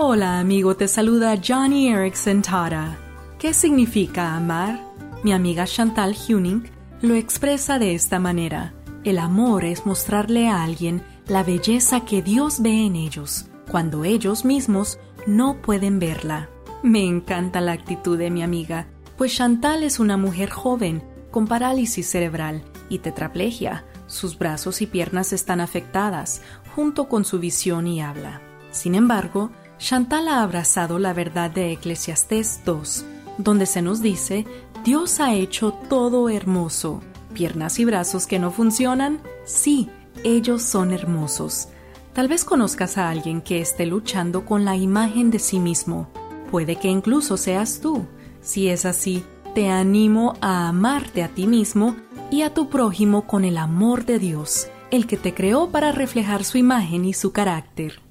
Hola amigo, te saluda Johnny Erickson Tara. ¿Qué significa amar? Mi amiga Chantal Huning lo expresa de esta manera. El amor es mostrarle a alguien la belleza que Dios ve en ellos, cuando ellos mismos no pueden verla. Me encanta la actitud de mi amiga, pues Chantal es una mujer joven, con parálisis cerebral y tetraplegia. Sus brazos y piernas están afectadas, junto con su visión y habla. Sin embargo, Chantal ha abrazado la verdad de Eclesiastés 2, donde se nos dice, Dios ha hecho todo hermoso. ¿Piernas y brazos que no funcionan? Sí, ellos son hermosos. Tal vez conozcas a alguien que esté luchando con la imagen de sí mismo. Puede que incluso seas tú. Si es así, te animo a amarte a ti mismo y a tu prójimo con el amor de Dios, el que te creó para reflejar su imagen y su carácter.